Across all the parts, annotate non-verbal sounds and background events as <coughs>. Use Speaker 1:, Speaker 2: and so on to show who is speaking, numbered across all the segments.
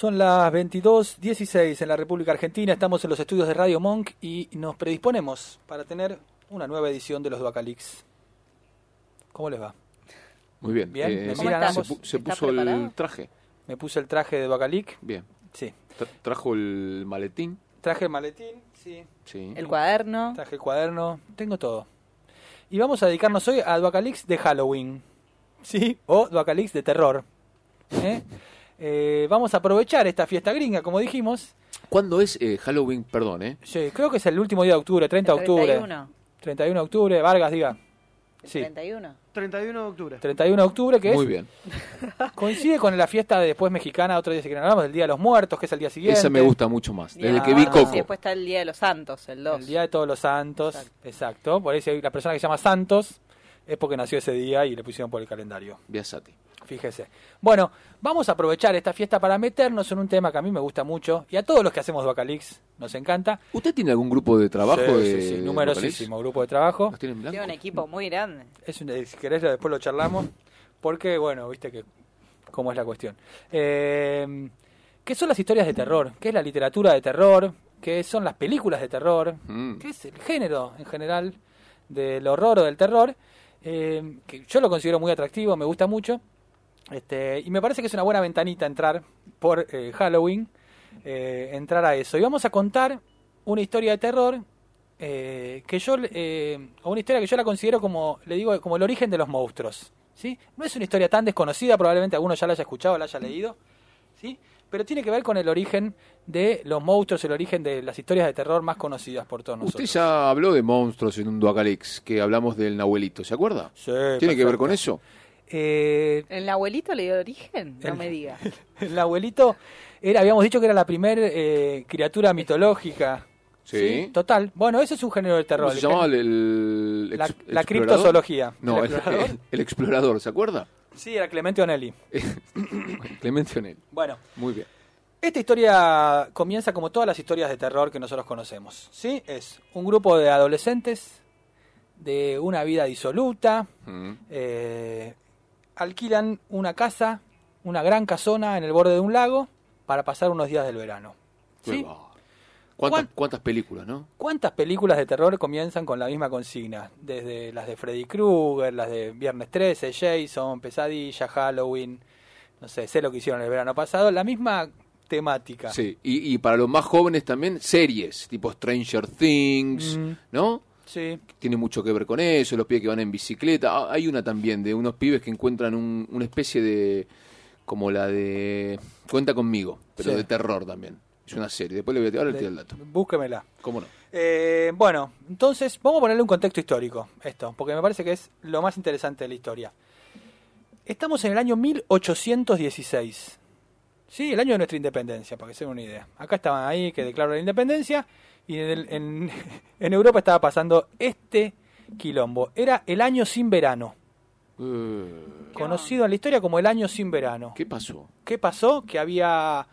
Speaker 1: Son las 22.16 en la República Argentina, estamos en los estudios de Radio Monk y nos predisponemos para tener una nueva edición de los Duacalix. ¿Cómo les va?
Speaker 2: Muy bien.
Speaker 1: Bien,
Speaker 2: Eh,
Speaker 1: me
Speaker 2: se-
Speaker 1: miran
Speaker 2: se,
Speaker 1: ambos.
Speaker 2: pu- se
Speaker 3: ¿Está
Speaker 2: puso
Speaker 3: preparado?
Speaker 2: el traje.
Speaker 1: Me puse el traje de Duacalic,
Speaker 2: Bien.
Speaker 1: sí.
Speaker 2: Tra- trajo el maletín.
Speaker 1: Traje el maletín, sí.
Speaker 2: Sí.
Speaker 3: El cuaderno.
Speaker 1: Traje el cuaderno, tengo todo. Y vamos a dedicarnos hoy a Duacalix de Halloween, ¿sí? O Duacalix de terror. ¿eh? Eh, vamos a aprovechar esta fiesta gringa, como dijimos.
Speaker 2: ¿Cuándo es eh, Halloween? Perdón, ¿eh?
Speaker 1: Sí, creo que es el último día de octubre, 30 de octubre.
Speaker 3: 31.
Speaker 1: 31 de octubre, Vargas, diga. Sí,
Speaker 3: 31.
Speaker 4: 31 de octubre.
Speaker 1: 31 de octubre, que
Speaker 2: Muy
Speaker 1: es,
Speaker 2: bien. <laughs>
Speaker 1: coincide con la fiesta de después mexicana, otro día si quieren hablamos, del Día de los Muertos, que es el día siguiente.
Speaker 2: Esa me gusta mucho más. Desde que vi
Speaker 1: Ah,
Speaker 2: Coco.
Speaker 3: Y después está el Día de los Santos, el 2.
Speaker 1: El Día de Todos los Santos,
Speaker 3: Exacto.
Speaker 1: exacto. Por eso la persona que se llama Santos es porque nació ese día y le pusieron por el calendario.
Speaker 2: Biasati.
Speaker 1: Fíjese. Bueno, vamos a aprovechar esta fiesta para meternos en un tema que a mí me gusta mucho y a todos los que hacemos Duacalix nos encanta.
Speaker 2: ¿Usted tiene algún grupo de trabajo?
Speaker 1: Sí,
Speaker 2: de,
Speaker 1: sí, sí,
Speaker 2: de
Speaker 1: numerosísimo grupo de trabajo.
Speaker 2: ¿Los tienen en
Speaker 3: Tiene un equipo muy grande.
Speaker 1: Es un- si querés después lo charlamos, porque bueno, viste que cómo es la cuestión. Eh, ¿Qué son las historias de terror? ¿Qué es la literatura de terror? ¿Qué son las películas de terror?
Speaker 2: Mm.
Speaker 1: ¿Qué es el género en general del horror o del terror? Eh, que yo lo considero muy atractivo, me gusta mucho. Este, y me parece que es una buena ventanita entrar por eh, Halloween, eh, entrar a eso. Y vamos a contar una historia de terror eh, que yo, eh, o una historia que yo la considero como, le digo, como el origen de los monstruos. ¿sí? No es una historia tan desconocida, probablemente alguno ya la haya escuchado, la haya leído, ¿sí? pero tiene que ver con el origen de los monstruos, el origen de las historias de terror más conocidas por todos
Speaker 2: Usted
Speaker 1: nosotros.
Speaker 2: ya habló de monstruos en un Duacalix, que hablamos del Nahuelito, ¿se acuerda?
Speaker 1: Sí,
Speaker 2: ¿Tiene que ver con eso?
Speaker 1: Eh,
Speaker 3: ¿El abuelito le dio origen? No
Speaker 1: El-
Speaker 3: me diga. <laughs>
Speaker 1: el abuelito era, habíamos dicho que era la primer eh, criatura mitológica.
Speaker 2: Sí.
Speaker 1: Total. Bueno, ese es un género de terror.
Speaker 2: ¿Cómo se llamaba el, el
Speaker 1: La- criptozoología.
Speaker 2: No,
Speaker 1: ¿El
Speaker 2: el,
Speaker 1: explorador?
Speaker 2: el- <laughs> el explorador, ¿se acuerda?
Speaker 1: Sí, era Clemente Onelli. <coughs>
Speaker 2: Clemente Onel.
Speaker 1: Bueno,
Speaker 2: Muy bien.
Speaker 1: esta historia comienza como todas las historias de terror que nosotros conocemos. ¿Sí? Es un grupo de adolescentes de una vida disoluta.
Speaker 2: Mm.
Speaker 1: eh, alquilan una casa, una gran casona en el borde de un lago para pasar unos días del verano. ¿Sí?
Speaker 2: Qué va. ¿Cuántas,
Speaker 1: ¿Cuán-
Speaker 2: ¿Cuántas películas, no?
Speaker 1: ¿Cuántas películas de terror comienzan con la misma consigna? Desde las de Freddy Krueger, las de Viernes 13, Jason, Pesadilla, Halloween, no sé, sé lo que hicieron el verano pasado, la misma temática.
Speaker 2: Sí, y, y para los más jóvenes también series, tipo Stranger Things,
Speaker 1: Mm.
Speaker 2: ¿no?
Speaker 1: Sí,
Speaker 2: Tiene mucho que ver con eso, los pibes que van en bicicleta. Ah, hay una también de unos pibes que encuentran un- una especie de... como la de... Cuenta conmigo, pero
Speaker 1: Sí.
Speaker 2: de terror también. Es una serie, después le voy a ahora le tiro el dato.
Speaker 1: búsquemela.
Speaker 2: ¿Cómo no?
Speaker 1: Eh, bueno, entonces vamos a ponerle un contexto histórico, esto, porque me parece que es lo más interesante de la historia. Estamos en el año 1816. Sí, el año de nuestra independencia, para que se den una idea. Acá estaban ahí que declaró la independencia y en, el- en- <laughs> en Europa estaba pasando este quilombo. Era el año sin verano,
Speaker 2: Eh,
Speaker 1: conocido en la historia como el año sin verano.
Speaker 2: ¿Qué pasó?
Speaker 1: ¿Qué pasó? Que había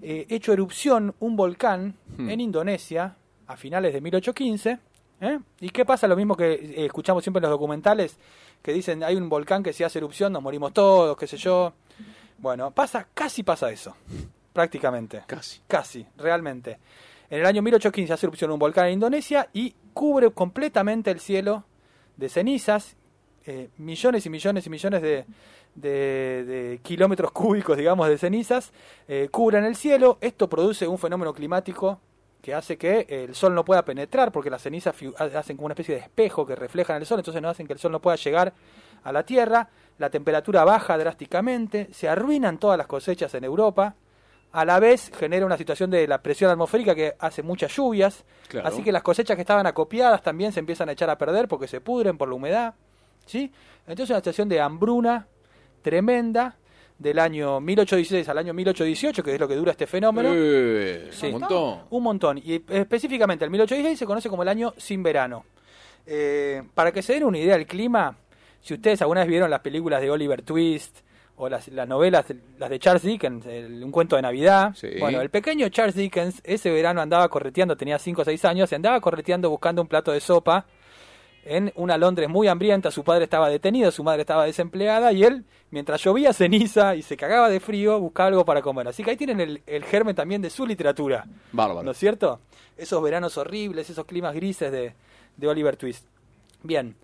Speaker 1: eh, hecho erupción un volcán
Speaker 2: Hmm.
Speaker 1: en Indonesia a finales de 1815. ¿eh? ¿Y qué pasa? Lo mismo que eh, escuchamos siempre en los documentales, que dicen hay un volcán que si hace erupción nos morimos todos, qué sé yo. Bueno, pasa, casi pasa eso, prácticamente.
Speaker 2: Casi.
Speaker 1: Casi, realmente. En el año 1815 hace erupción un volcán en Indonesia y cubre completamente el cielo de cenizas, eh, millones y millones y millones de, de- de kilómetros cúbicos, digamos, de cenizas, eh, cubren el cielo. Esto produce un fenómeno climático que hace que el sol no pueda penetrar, porque las cenizas hacen como una especie de espejo que reflejan el sol, entonces no hacen que el sol no pueda llegar a la Tierra. La temperatura baja drásticamente, se arruinan todas las cosechas en Europa. A la vez genera una situación de la presión atmosférica que hace muchas lluvias.
Speaker 2: Claro.
Speaker 1: Así que las cosechas que estaban acopiadas también se empiezan a echar a perder porque se pudren por la humedad. ¿sí? Entonces una situación de hambruna tremenda del año 1816 al año 1818, que es lo que dura este fenómeno.
Speaker 2: Eh,
Speaker 1: Sí.
Speaker 2: Un montón.
Speaker 1: Un montón. Y específicamente el 1816 se conoce como el año sin verano. Eh, para que se den una idea del clima, si ustedes alguna vez vieron las películas de Oliver Twist o las, las novelas, de- las de Charles Dickens, el- un cuento de Navidad,
Speaker 2: Sí.
Speaker 1: bueno, el pequeño Charles Dickens ese verano andaba correteando, tenía 5 o 6 años, y andaba correteando buscando un plato de sopa en una Londres muy hambrienta, su padre estaba detenido, su madre estaba desempleada y él, mientras llovía ceniza y se cagaba de frío, buscaba algo para comer. Así que ahí tienen el, el germen también de su literatura.
Speaker 2: Bárbaro.
Speaker 1: ¿No es cierto? Esos veranos horribles, esos climas grises de, de Oliver Twist. Bien.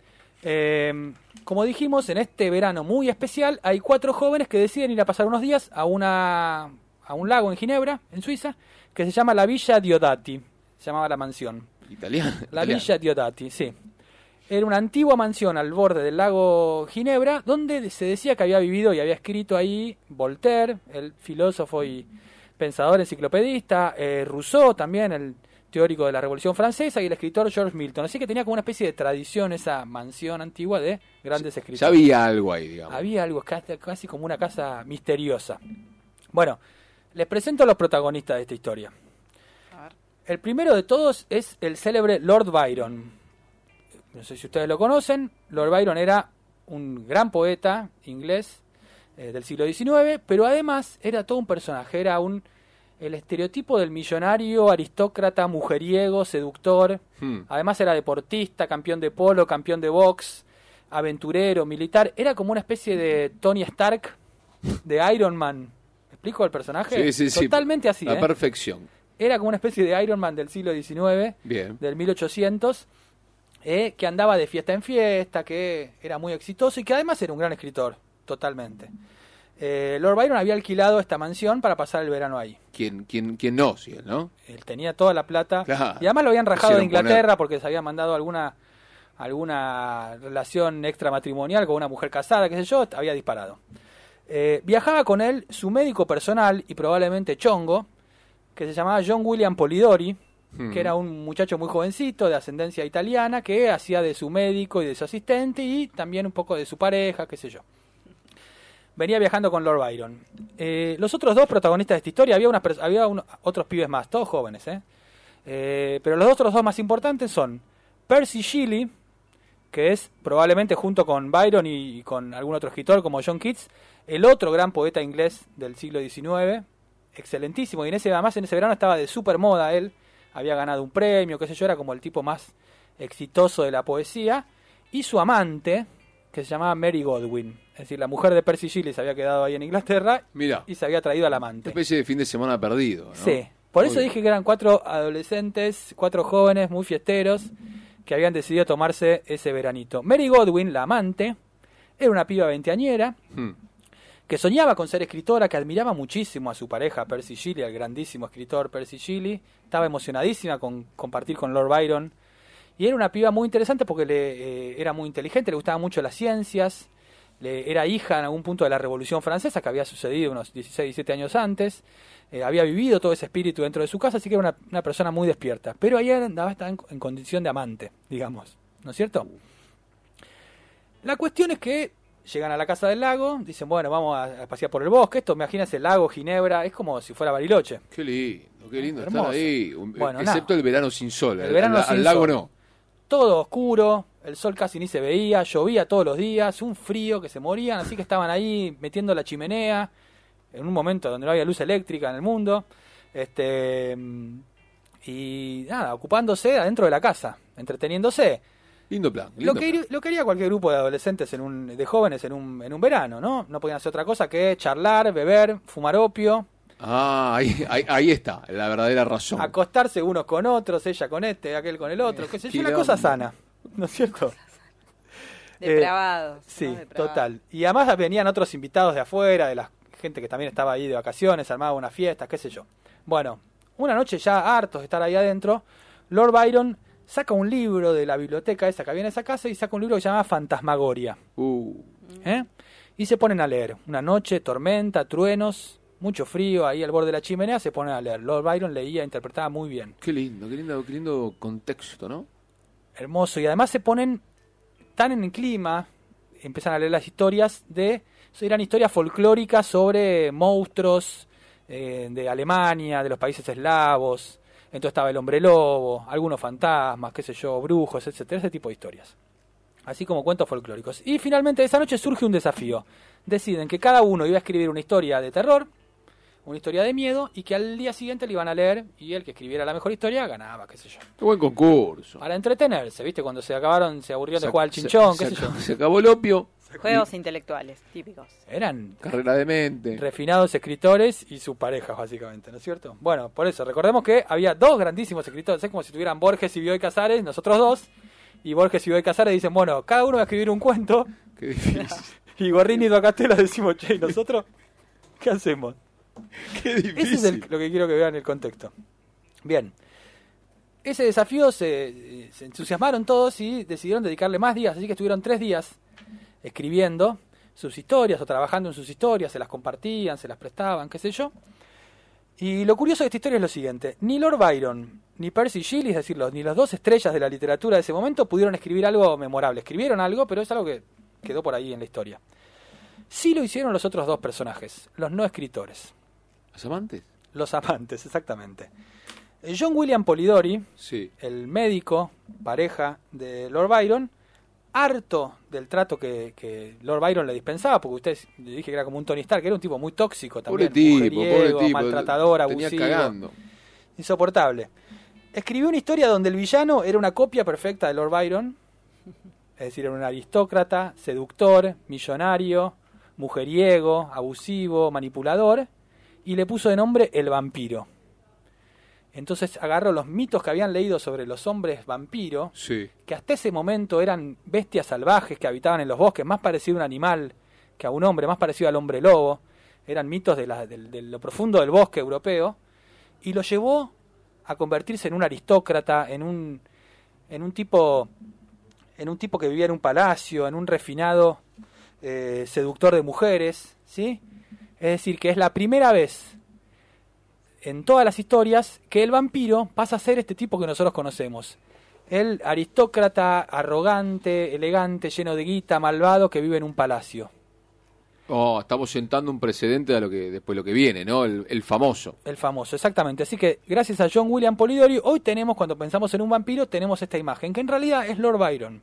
Speaker 1: Eh, como dijimos, en este verano muy especial hay cuatro jóvenes que deciden ir a pasar unos días a, una, a un lago en Ginebra, en Suiza, que se llama la Villa Diodati. Se llamaba la mansión.
Speaker 2: Italiano.
Speaker 1: La
Speaker 2: italiano.
Speaker 1: Villa Diodati, sí. Era una antigua mansión al borde del lago Ginebra, donde se decía que había vivido y había escrito ahí Voltaire, el filósofo y pensador enciclopedista, eh, Rousseau también, el teórico de la Revolución Francesa, y el escritor George Milton. Así que tenía como una especie de tradición esa mansión antigua de grandes escritores.
Speaker 2: Ya había algo ahí, digamos.
Speaker 1: Había algo casi, casi como una casa misteriosa. Bueno, les presento a los protagonistas de esta historia. El primero de todos es el célebre Lord Byron. No sé si ustedes lo conocen. Lord Byron era un gran poeta inglés eh, del siglo XIX, pero además era todo un personaje. Era un el estereotipo del millonario, aristócrata, mujeriego, seductor.
Speaker 2: Hmm.
Speaker 1: Además era deportista, campeón de polo, campeón de box, aventurero, militar. Era como una especie de Tony Stark de Iron Man. ¿Me explico el personaje?
Speaker 2: Sí, sí, sí.
Speaker 1: Totalmente así.
Speaker 2: La
Speaker 1: ¿eh?
Speaker 2: perfección.
Speaker 1: Era como una especie de Iron Man del siglo XIX,
Speaker 2: Bien.
Speaker 1: del 1800, eh, que andaba de fiesta en fiesta, que era muy exitoso y que además era un gran escritor, totalmente. Eh, Lord Byron había alquilado esta mansión para pasar el verano ahí.
Speaker 2: ¿Quién, quién, quién no? Sí, él, ¿no?
Speaker 1: Él tenía toda la plata.
Speaker 2: Claro.
Speaker 1: Y además lo habían rajado de Inglaterra porque se había mandado alguna alguna relación extramatrimonial con una mujer casada, qué sé yo, había disparado. Eh, viajaba con él su médico personal y probablemente chongo, que se llamaba John William Polidori,
Speaker 2: Hmm.
Speaker 1: que era un muchacho muy jovencito de ascendencia italiana que hacía de su médico y de su asistente y también un poco de su pareja, qué sé yo. Venía viajando con Lord Byron. Eh, los otros dos protagonistas de esta historia, había, unas, había uno- otros pibes más, todos jóvenes, ¿eh? Eh, pero los otros dos más importantes son Percy Shelley, que es probablemente junto con Byron y, y con algún otro escritor como John Keats, el otro gran poeta inglés del siglo XIX, excelentísimo, y en ese, además en ese verano estaba de super moda él, había ganado un premio, qué sé yo, era como el tipo más exitoso de la poesía, y su amante, que se llamaba Mary Godwin, es decir, la mujer de Percy Shelley se había quedado ahí en Inglaterra
Speaker 2: Mira,
Speaker 1: y se había traído al
Speaker 2: una
Speaker 1: amante.
Speaker 2: especie de fin de semana perdido, ¿no?
Speaker 1: Sí, por eso dije que eran cuatro adolescentes, cuatro jóvenes muy fiesteros que habían decidido tomarse ese veranito. Mary Godwin, la amante, era una piba veinteañera
Speaker 2: Hmm.
Speaker 1: que soñaba con ser escritora, que admiraba muchísimo a su pareja Percy Shelley, al grandísimo escritor Percy Shelley. Estaba emocionadísima con compartir con Lord Byron. Y era una piba muy interesante porque le, eh, era muy inteligente, le gustaban mucho las ciencias. Le, era hija en algún punto de la Revolución Francesa, que había sucedido unos 16, 17 años antes. Eh, había vivido todo ese espíritu dentro de su casa, así que era una, una persona muy despierta. Pero ahí andaba estaba en, en condición de amante, digamos. ¿No es cierto? La cuestión es que llegan a la casa del lago, dicen, bueno, vamos a, a pasear por el bosque. Esto, imagínense, el lago, Ginebra, es como si fuera Bariloche.
Speaker 2: Qué lindo, qué lindo
Speaker 1: Hermoso.
Speaker 2: estar ahí.
Speaker 1: Bueno,
Speaker 2: excepto el verano sin sol.
Speaker 1: El verano
Speaker 2: al,
Speaker 1: sin
Speaker 2: al lago
Speaker 1: sol.
Speaker 2: no.
Speaker 1: Todo oscuro, el sol casi ni se veía, llovía todos los días, un frío que se morían, así que estaban ahí metiendo la chimenea, en un momento donde no había luz eléctrica en el mundo, este y nada, ocupándose adentro de la casa, entreteniéndose.
Speaker 2: Lindo plan.
Speaker 1: Lo que,
Speaker 2: plan.
Speaker 1: lo que haría cualquier grupo de adolescentes, en un, de jóvenes en un, en un verano, ¿no? No podían hacer otra cosa que charlar, beber, fumar opio,
Speaker 2: Ah, ahí, ahí, ahí está, la verdadera razón.
Speaker 1: acostarse unos con otros, ella con este, aquel con el otro, qué sé yo, una cosa sana, ¿no es cierto? <laughs> Eh,
Speaker 3: Depravados.
Speaker 1: Sí,
Speaker 3: ¿no? Depravados.
Speaker 1: total. Y además venían otros invitados de afuera, de la gente que también estaba ahí de vacaciones, armaba unas fiestas, qué sé yo. Bueno, una noche ya hartos de estar ahí adentro, Lord Byron saca un libro de la biblioteca esa que había en esa casa y saca un libro que se llama Fantasmagoria.
Speaker 2: Uh,
Speaker 1: ¿eh? Y se ponen a leer. Una noche, tormenta, truenos, mucho frío, ahí al borde de la chimenea se ponen a leer. Lord Byron leía, interpretaba muy bien.
Speaker 2: qué lindo, qué lindo, qué lindo contexto, ¿no?
Speaker 1: hermoso y además se ponen tan en el clima empiezan a leer las historias de... Eran historias folclóricas sobre monstruos eh, de Alemania, de los países eslavos. Entonces estaba el hombre lobo, algunos fantasmas, qué sé yo, brujos, etcétera, ese tipo de historias. Así como cuentos folclóricos. Y finalmente esa noche surge un desafío. Deciden que cada uno iba a escribir una historia de terror, una historia de miedo, y que al día siguiente le iban a leer y el que escribiera la mejor historia ganaba, qué sé yo.
Speaker 2: Qué buen concurso.
Speaker 1: Para entretenerse, ¿viste? Cuando se acabaron, se aburrieron de
Speaker 2: Se-
Speaker 1: jugar al chinchón,
Speaker 2: se,
Speaker 1: qué sé yo.
Speaker 2: Se acabó el opio,
Speaker 3: Juegos intelectuales, típicos.
Speaker 1: Eran
Speaker 2: carrera de mente.
Speaker 1: refinados escritores y sus parejas, básicamente, ¿no es cierto? Bueno, por eso, recordemos que había dos grandísimos escritores, es como si tuvieran Borges y Bioy Casares, nosotros dos, y Borges y Bioy Casares dicen, bueno, cada uno va a escribir un cuento,
Speaker 2: Qué difícil. <laughs>
Speaker 1: y Gorrini y Docatela decimos, che, ¿y nosotros qué hacemos? <laughs>
Speaker 2: Qué difícil.
Speaker 1: Ese es el- lo que quiero que vean el contexto. Bien. Ese desafío se, se entusiasmaron todos y decidieron dedicarle más días, así que estuvieron tres días escribiendo sus historias o trabajando en sus historias, se las compartían, se las prestaban, qué sé yo. Y lo curioso de esta historia es lo siguiente, ni Lord Byron ni Percy Shelley, es decir, los- ni las dos estrellas de la literatura de ese momento pudieron escribir algo memorable. Escribieron algo, pero es algo que quedó por ahí en la historia. Sí lo hicieron los otros dos personajes, los no escritores.
Speaker 2: ¿Los amantes?
Speaker 1: Los amantes, exactamente. Eh, John William Polidori,
Speaker 2: Sí.
Speaker 1: el médico, pareja de Lord Byron, harto del trato que, que Lord Byron le dispensaba, porque ustedes le dije que era como un Tony Stark, que era un tipo muy tóxico
Speaker 2: Pobre
Speaker 1: también,
Speaker 2: tipo, pobre tipo.
Speaker 1: maltratador, abusivo,
Speaker 2: cagando.
Speaker 1: insoportable. Escribió una historia donde el villano era una copia perfecta de Lord Byron, es decir, era un aristócrata, seductor, millonario, mujeriego, abusivo, manipulador, y le puso de nombre el vampiro. Entonces agarró los mitos que habían leído sobre los hombres vampiro,
Speaker 2: Sí.
Speaker 1: que hasta ese momento eran bestias salvajes que habitaban en los bosques, más parecido a un animal que a un hombre, más parecido al hombre lobo, eran mitos de, la- del- de lo profundo del bosque europeo, y lo llevó a convertirse en un aristócrata, en un, en un tipo en un tipo que vivía en un palacio, en un refinado eh, seductor de mujeres, ¿sí? Es decir, que es la primera vez en todas las historias que el vampiro pasa a ser este tipo que nosotros conocemos. El aristócrata, arrogante, elegante, lleno de guita, malvado, que vive en un palacio.
Speaker 2: Oh, estamos sentando un precedente a lo que después lo que viene, ¿no? El, el famoso.
Speaker 1: El famoso, exactamente. Así que gracias a John William Polidori, hoy tenemos, cuando pensamos en un vampiro, tenemos esta imagen, que en realidad es Lord Byron.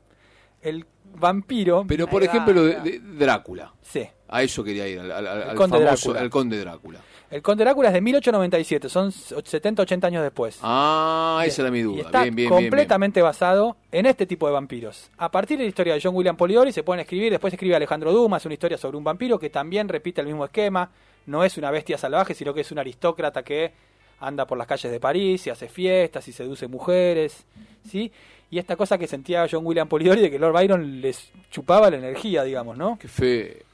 Speaker 1: El vampiro...
Speaker 2: Pero por ejemplo de, de Drácula.
Speaker 1: Sí.
Speaker 2: A eso quería ir, al, al- al
Speaker 1: El conde
Speaker 2: famoso,
Speaker 1: Drácula.
Speaker 2: al conde Drácula.
Speaker 1: El Conde Drácula es de 1897, son 70-80 años después.
Speaker 2: Ah, esa era mi
Speaker 1: Y
Speaker 2: duda.
Speaker 1: está
Speaker 2: bien, bien, bien, bien.
Speaker 1: completamente basado en este tipo de vampiros. A partir de la historia de John William Polidori se pueden escribir, después escribe Alejandro Dumas una historia sobre un vampiro que también repite el mismo esquema. No es una bestia salvaje, sino que es un aristócrata que anda por las calles de París y hace fiestas y seduce mujeres, ¿sí? Y esta cosa que sentía John William Polidori de que Lord Byron les chupaba la energía, digamos, ¿no?
Speaker 2: Qué feo.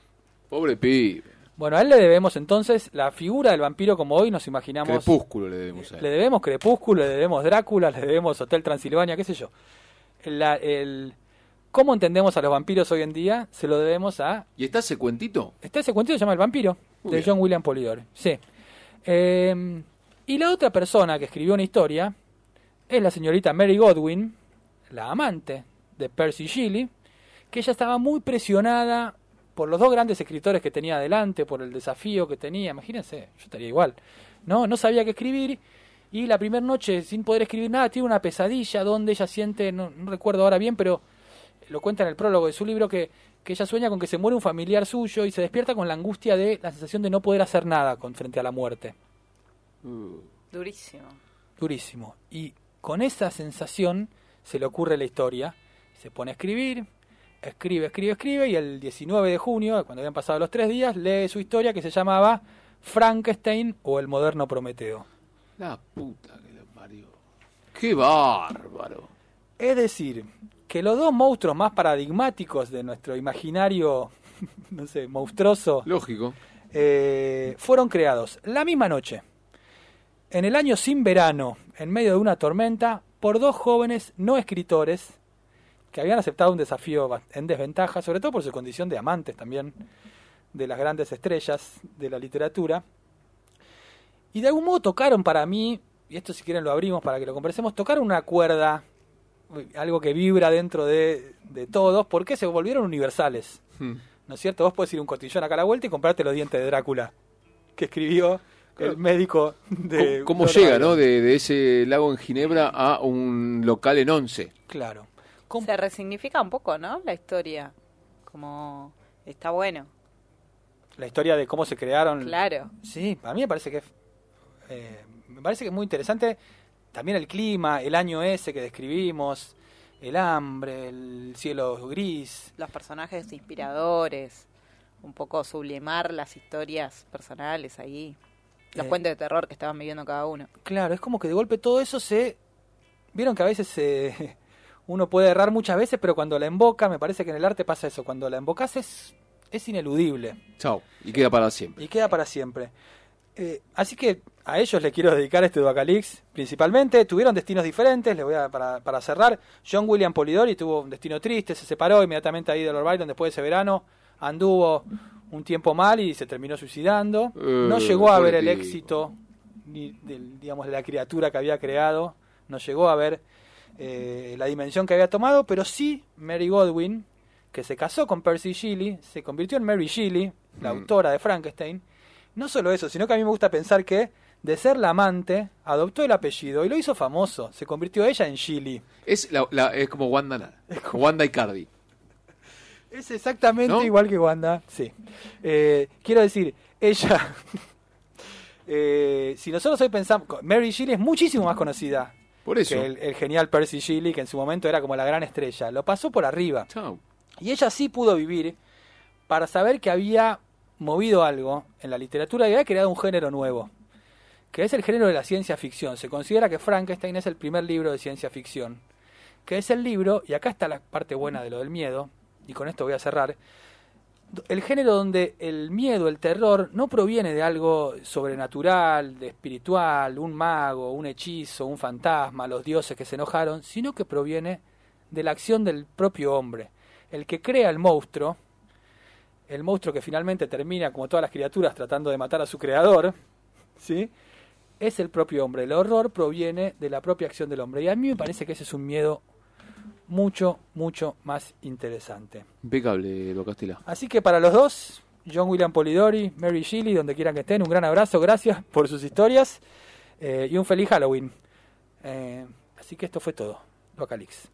Speaker 2: Pobre pibe.
Speaker 1: Bueno, a él le debemos entonces la figura del vampiro como hoy nos imaginamos.
Speaker 2: Crepúsculo le debemos a él.
Speaker 1: Le debemos Crepúsculo, le debemos Drácula, le debemos Hotel Transilvania, qué sé yo. La- el, ¿Cómo entendemos a los vampiros hoy en día? Se lo debemos a...
Speaker 2: ¿Y está ese cuentito?
Speaker 1: Está ese cuentito se llama El vampiro,
Speaker 2: Muy
Speaker 1: de
Speaker 2: bien.
Speaker 1: John William Polidori. Sí. Eh, y la otra persona que escribió una historia es la señorita Mary Godwin, la amante de Percy Shelley, que ella estaba muy presionada por los dos grandes escritores que tenía adelante, por el desafío que tenía. Imagínense, yo estaría igual. No, no sabía qué escribir. Y la primera noche, sin poder escribir nada, tiene una pesadilla donde ella siente, no, no recuerdo ahora bien, pero lo cuenta en el prólogo de su libro, que, que ella sueña con que se muere un familiar suyo y se despierta con la angustia de la sensación de no poder hacer nada con, frente a la muerte.
Speaker 2: Uh,
Speaker 3: Durísimo.
Speaker 1: Durísimo. Y con esa sensación se le ocurre la historia, se pone a escribir, escribe, escribe, escribe, y el 19 de junio, cuando habían pasado los tres días, lee su historia que se llamaba Frankenstein o el moderno Prometeo.
Speaker 2: la puta que lo parió. Qué bárbaro.
Speaker 1: Es decir, que los dos monstruos más paradigmáticos de nuestro imaginario, <laughs> no sé, monstruoso,
Speaker 2: Lógico.
Speaker 1: eh, fueron creados la misma noche, en el año sin verano, en medio de una tormenta, por dos jóvenes no escritores que habían aceptado un desafío en desventaja, sobre todo por su condición de amantes también de las grandes estrellas de la literatura. Y de algún modo tocaron para mí, y esto si quieren lo abrimos para que lo conversemos, tocaron una cuerda, algo que vibra dentro de, de todos, porque se volvieron universales.
Speaker 2: Hmm.
Speaker 1: ¿No es cierto? Vos podés ir un cotillón acá a la vuelta y comprarte los dientes de Drácula, que escribió el médico de...
Speaker 2: ¿Cómo, cómo llega, no? De, de ese lago en Ginebra a un local en Once.
Speaker 1: Claro.
Speaker 3: Se resignifica un poco, ¿no? La historia. Como está bueno.
Speaker 1: La historia de cómo se crearon...
Speaker 3: Claro.
Speaker 1: Sí, a mí me parece que es, eh, me parece que es muy interesante también el clima, el año ese que describimos, el hambre, el cielo gris.
Speaker 3: Los personajes inspiradores. Un poco sublimar las historias personales ahí. Los
Speaker 1: Eh.
Speaker 3: cuentos de terror que estaban viviendo cada uno.
Speaker 1: Claro, es como que de golpe todo eso se vieron que a veces se uno puede errar muchas veces, pero cuando la invoca, me parece que en el arte pasa eso, cuando la invocas es es ineludible
Speaker 2: Chao. Y queda para siempre.
Speaker 1: y queda para siempre. Eh, así que a ellos les quiero dedicar este Duacalix principalmente. Tuvieron destinos diferentes, les voy a, para, para cerrar. John William Polidori tuvo un destino triste, se separó inmediatamente ahí de Lord Byron después de ese verano. Anduvo un tiempo mal y se terminó suicidando. No
Speaker 2: Eh,
Speaker 1: llegó a ver el éxito ni del, digamos, de la criatura que había creado. No llegó a ver eh, la dimensión que había tomado, pero sí Mary Godwin, que se casó con Percy Shelley, se convirtió en Mary Shelley, la
Speaker 2: Mm.
Speaker 1: autora de Frankenstein. No solo eso, sino que a mí me gusta pensar que de ser la amante, adoptó el apellido y lo hizo famoso. Se convirtió ella en Shelley.
Speaker 2: Es, la, la- es como Wanda. Wanda Icardi. <laughs>
Speaker 1: Es exactamente
Speaker 2: ¿No?
Speaker 1: igual que Wanda, sí. Eh, quiero decir, ella... <laughs> eh, si nosotros hoy pensamos... Mary Shelley es muchísimo más conocida
Speaker 2: Por eso.
Speaker 1: que el, el genial Percy Shelley, que en su momento era como la gran estrella. Lo pasó por arriba. Y ella sí pudo vivir para saber que había movido algo en la literatura y había creado un género nuevo, que es el género de la ciencia ficción. Se considera que Frankenstein es el primer libro de ciencia ficción, que es el libro, y acá está la parte buena de lo del miedo, y con esto voy a cerrar, el género donde el miedo, el terror, no proviene de algo sobrenatural, de espiritual, un mago, un hechizo, un fantasma, los dioses que se enojaron, sino que proviene de la acción del propio hombre. El que crea el monstruo, el monstruo que finalmente termina, como todas las criaturas, tratando de matar a su creador, <laughs> ¿sí? es el propio hombre. El horror proviene de la propia acción del hombre. Y a mí me parece que ese es un miedo mucho, mucho más interesante.
Speaker 2: Impecable, lo Castilla.
Speaker 1: Así que para los dos, John William Polidori, Mary Shelley, donde quieran que estén, un gran abrazo, gracias por sus historias eh, y un feliz Halloween. Eh, así que esto fue todo. Localix.